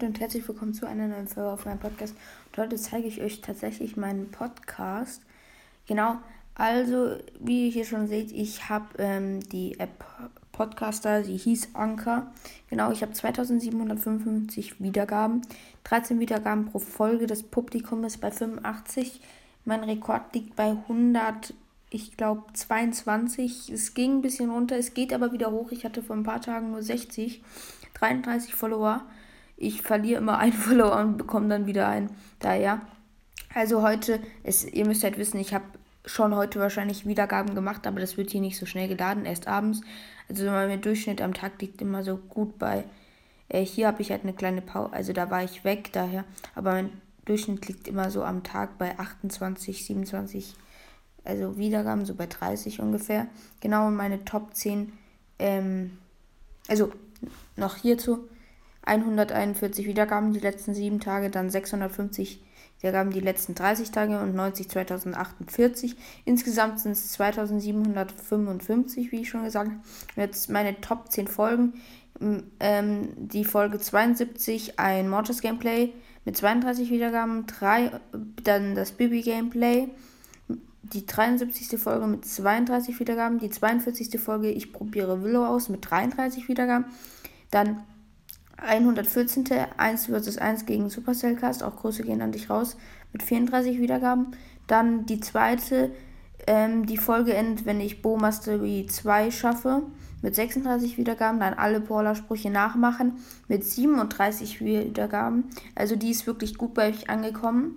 Leute und herzlich willkommen zu einer neuen Folge auf meinem Podcast. Und heute zeige ich euch tatsächlich meinen Podcast. Genau, also wie ihr hier schon seht, ich habe ähm, die App Podcaster, sie hieß Anker. Genau, ich habe 2755 Wiedergaben, 13 Wiedergaben pro Folge. Das Publikum ist bei 85. Mein Rekord liegt bei 100, ich glaube 22. Es ging ein bisschen runter, es geht aber wieder hoch. Ich hatte vor ein paar Tagen nur 60. 33 Follower. Ich verliere immer einen Follower und bekomme dann wieder einen. Daher. Also heute, es, ihr müsst halt wissen, ich habe schon heute wahrscheinlich Wiedergaben gemacht, aber das wird hier nicht so schnell geladen, erst abends. Also mein Durchschnitt am Tag liegt immer so gut bei. Äh, hier habe ich halt eine kleine Pause, also da war ich weg daher. Aber mein Durchschnitt liegt immer so am Tag bei 28, 27, also Wiedergaben, so bei 30 ungefähr. Genau meine Top 10, ähm, also noch hierzu 141 Wiedergaben die letzten sieben Tage, dann 650 Wiedergaben die letzten 30 Tage und 90 2048. Insgesamt sind es 2755, wie ich schon gesagt habe. Jetzt meine Top 10 Folgen. Ähm, die Folge 72, ein Mortis Gameplay mit 32 Wiedergaben, drei, dann das Bibi Gameplay, die 73. Folge mit 32 Wiedergaben, die 42. Folge Ich probiere Willow aus mit 33 Wiedergaben, dann 114. 1 vs 1 gegen Supercell Cast, auch Grüße gehen an dich raus, mit 34 Wiedergaben. Dann die zweite, ähm, die Folge endet, wenn ich Bo Mastery 2 schaffe, mit 36 Wiedergaben. Dann alle Paula-Sprüche nachmachen, mit 37 Wiedergaben. Also die ist wirklich gut bei euch angekommen.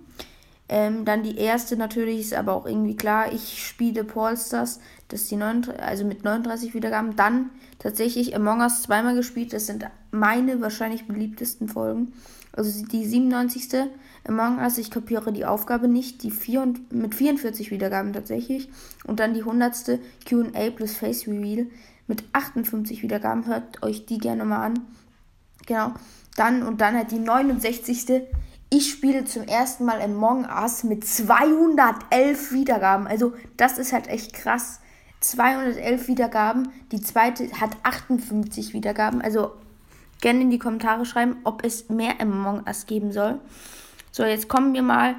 Ähm, dann die erste natürlich ist aber auch irgendwie klar, ich spiele Paulstars, das ist die 9, also mit 39 Wiedergaben. Dann tatsächlich Among Us zweimal gespielt, das sind meine wahrscheinlich beliebtesten Folgen. Also die 97. Among Us, ich kopiere die Aufgabe nicht, die 4, mit 44 Wiedergaben tatsächlich. Und dann die 100. QA plus Face Reveal mit 58 Wiedergaben. Hört euch die gerne mal an. Genau. Dann und dann halt die 69. Ich spiele zum ersten Mal Among Us mit 211 Wiedergaben. Also das ist halt echt krass. 211 Wiedergaben. Die zweite hat 58 Wiedergaben. Also gerne in die Kommentare schreiben, ob es mehr Among Us geben soll. So, jetzt kommen wir mal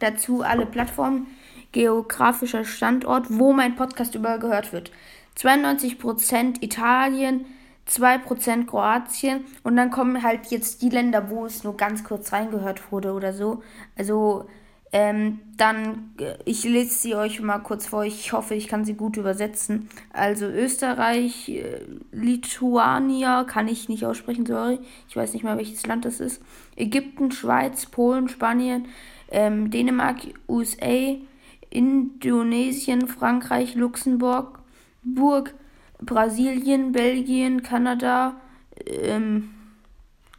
dazu alle Plattformen. Geografischer Standort, wo mein Podcast überall gehört wird. 92% Italien, 2% Kroatien und dann kommen halt jetzt die Länder, wo es nur ganz kurz reingehört wurde oder so. Also ähm, dann, äh, ich lese sie euch mal kurz vor. Ich hoffe, ich kann sie gut übersetzen. Also Österreich, äh, Lituania, kann ich nicht aussprechen, sorry. Ich weiß nicht mehr, welches Land das ist. Ägypten, Schweiz, Polen, Spanien, ähm, Dänemark, USA, Indonesien, Frankreich, Luxemburg, Burg, Brasilien, Belgien, Kanada, ähm,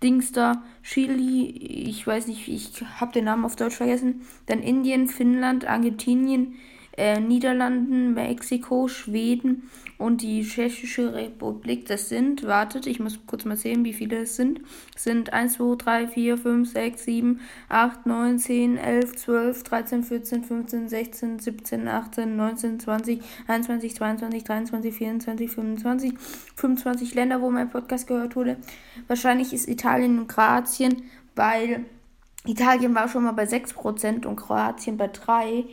Dings da, Chili, ich weiß nicht, ich habe den Namen auf Deutsch vergessen. Dann Indien, Finnland, Argentinien, äh, Niederlanden, Mexiko, Schweden und die Tschechische Republik. Das sind, wartet, ich muss kurz mal sehen, wie viele es sind. Es sind 1, 2, 3, 4, 5, 6, 7, 8, 9, 10, 11, 12, 13, 14, 15, 16, 17, 18, 19, 20, 21, 22, 23, 24, 25, 25 Länder, wo mein Podcast gehört wurde. Wahrscheinlich ist Italien und Kroatien, weil Italien war schon mal bei 6% und Kroatien bei 3%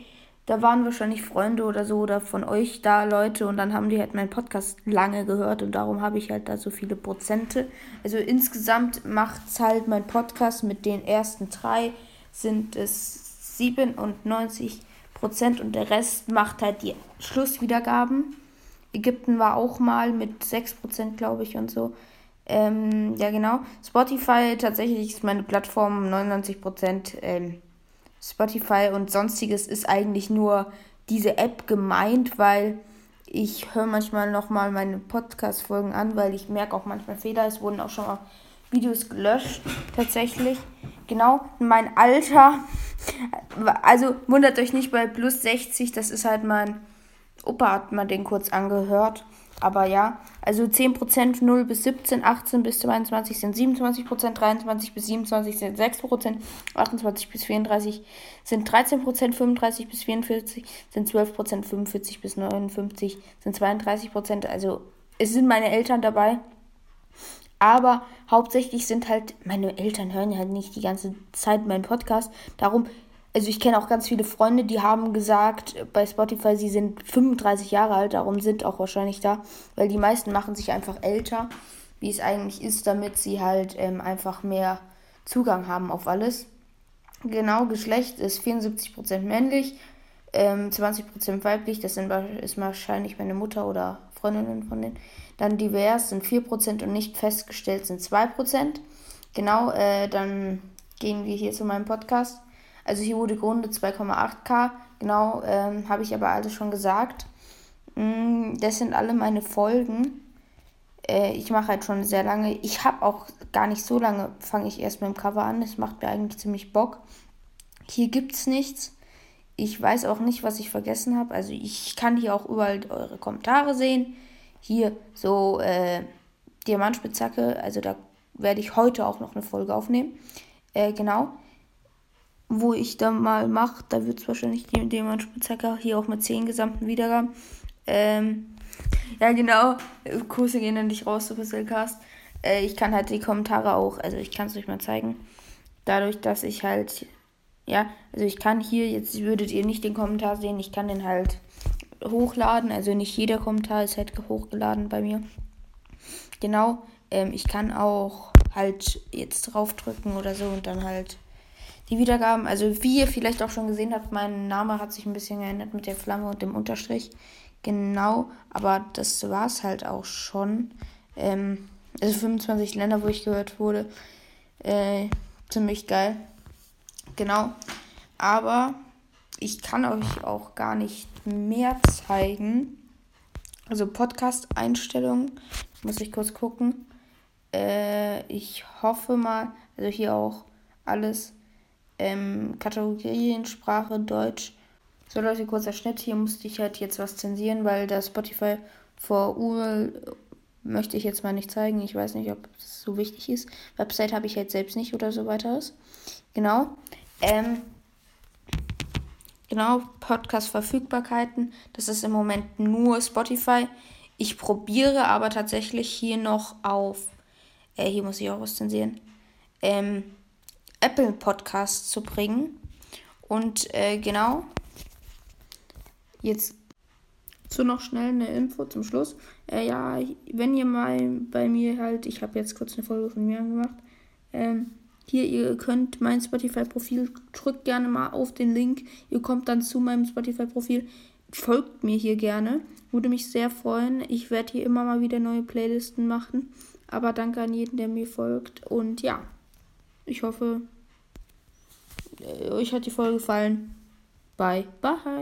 da waren wahrscheinlich Freunde oder so oder von euch da Leute und dann haben die halt meinen Podcast lange gehört und darum habe ich halt da so viele Prozente. Also insgesamt macht es halt mein Podcast mit den ersten drei sind es 97 Prozent und der Rest macht halt die Schlusswiedergaben. Ägypten war auch mal mit 6 Prozent, glaube ich, und so. Ähm, ja, genau. Spotify tatsächlich ist meine Plattform 99 Prozent. Ähm, Spotify und sonstiges ist eigentlich nur diese App gemeint, weil ich höre manchmal nochmal meine Podcast-Folgen an, weil ich merke auch manchmal Fehler. Es wurden auch schon mal Videos gelöscht, tatsächlich. Genau, mein Alter. Also wundert euch nicht bei plus 60, das ist halt mein Opa hat mal den kurz angehört. Aber ja, also 10% 0 bis 17, 18 bis 22 sind 27%, 23 bis 27 sind 6%, 28 bis 34 sind 13%, 35 bis 44 sind 12%, 45 bis 59 sind 32%. Also es sind meine Eltern dabei. Aber hauptsächlich sind halt, meine Eltern hören ja halt nicht die ganze Zeit meinen Podcast. Darum, also ich kenne auch ganz viele Freunde, die haben gesagt bei Spotify, sie sind 35 Jahre alt, darum sind auch wahrscheinlich da, weil die meisten machen sich einfach älter, wie es eigentlich ist, damit sie halt ähm, einfach mehr Zugang haben auf alles. Genau, Geschlecht ist 74% männlich, ähm, 20% weiblich, das sind, ist wahrscheinlich meine Mutter oder Freundinnen von denen. Dann divers sind 4% und nicht festgestellt sind 2%. Genau, äh, dann gehen wir hier zu meinem Podcast. Also hier wurde gegründet 2,8k. Genau, ähm, habe ich aber alles schon gesagt. Mm, das sind alle meine Folgen. Äh, ich mache halt schon sehr lange. Ich habe auch gar nicht so lange, fange ich erst mit dem Cover an. Das macht mir eigentlich ziemlich Bock. Hier gibt es nichts. Ich weiß auch nicht, was ich vergessen habe. Also ich kann hier auch überall eure Kommentare sehen. Hier so äh, Diamantspitzhacke. Also da werde ich heute auch noch eine Folge aufnehmen. Äh, genau. Wo ich dann mal mache, da wird es wahrscheinlich die Diamantspitzhacke hier auch mit 10 gesamten Wiedergaben. Ähm, ja, genau. Kurse gehen dann nicht raus, Supercellcast. Äh, ich kann halt die Kommentare auch, also ich kann es euch mal zeigen. Dadurch, dass ich halt ja, also ich kann hier, jetzt würdet ihr nicht den Kommentar sehen, ich kann den halt hochladen. Also nicht jeder Kommentar ist halt hochgeladen bei mir. Genau, ähm, ich kann auch halt jetzt draufdrücken oder so und dann halt die Wiedergaben. Also wie ihr vielleicht auch schon gesehen habt, mein Name hat sich ein bisschen geändert mit der Flamme und dem Unterstrich. Genau, aber das war es halt auch schon. Ähm, also 25 Länder, wo ich gehört wurde. Äh, ziemlich geil. Genau. Aber ich kann euch auch gar nicht mehr zeigen. Also Podcast-Einstellungen. Muss ich kurz gucken. Äh, ich hoffe mal, also hier auch alles. Ähm, Kategorien, Sprache, Deutsch. So Leute, kurzer Schnitt. Hier musste ich halt jetzt was zensieren, weil das Spotify vor Url möchte ich jetzt mal nicht zeigen. Ich weiß nicht, ob es so wichtig ist. Website habe ich jetzt selbst nicht oder so weiteres. Genau. Ähm, genau, Podcast-Verfügbarkeiten. Das ist im Moment nur Spotify. Ich probiere aber tatsächlich hier noch auf, äh, hier muss ich auch was zensieren, ähm, Apple Podcasts zu bringen. Und äh, genau, jetzt so noch schnell eine Info zum Schluss. Äh, ja, wenn ihr mal bei mir halt, ich habe jetzt kurz eine Folge von mir gemacht, ähm, hier, ihr könnt mein Spotify-Profil, drückt gerne mal auf den Link. Ihr kommt dann zu meinem Spotify-Profil. Folgt mir hier gerne. Würde mich sehr freuen. Ich werde hier immer mal wieder neue Playlisten machen. Aber danke an jeden, der mir folgt. Und ja, ich hoffe, euch hat die Folge gefallen. Bye, bye.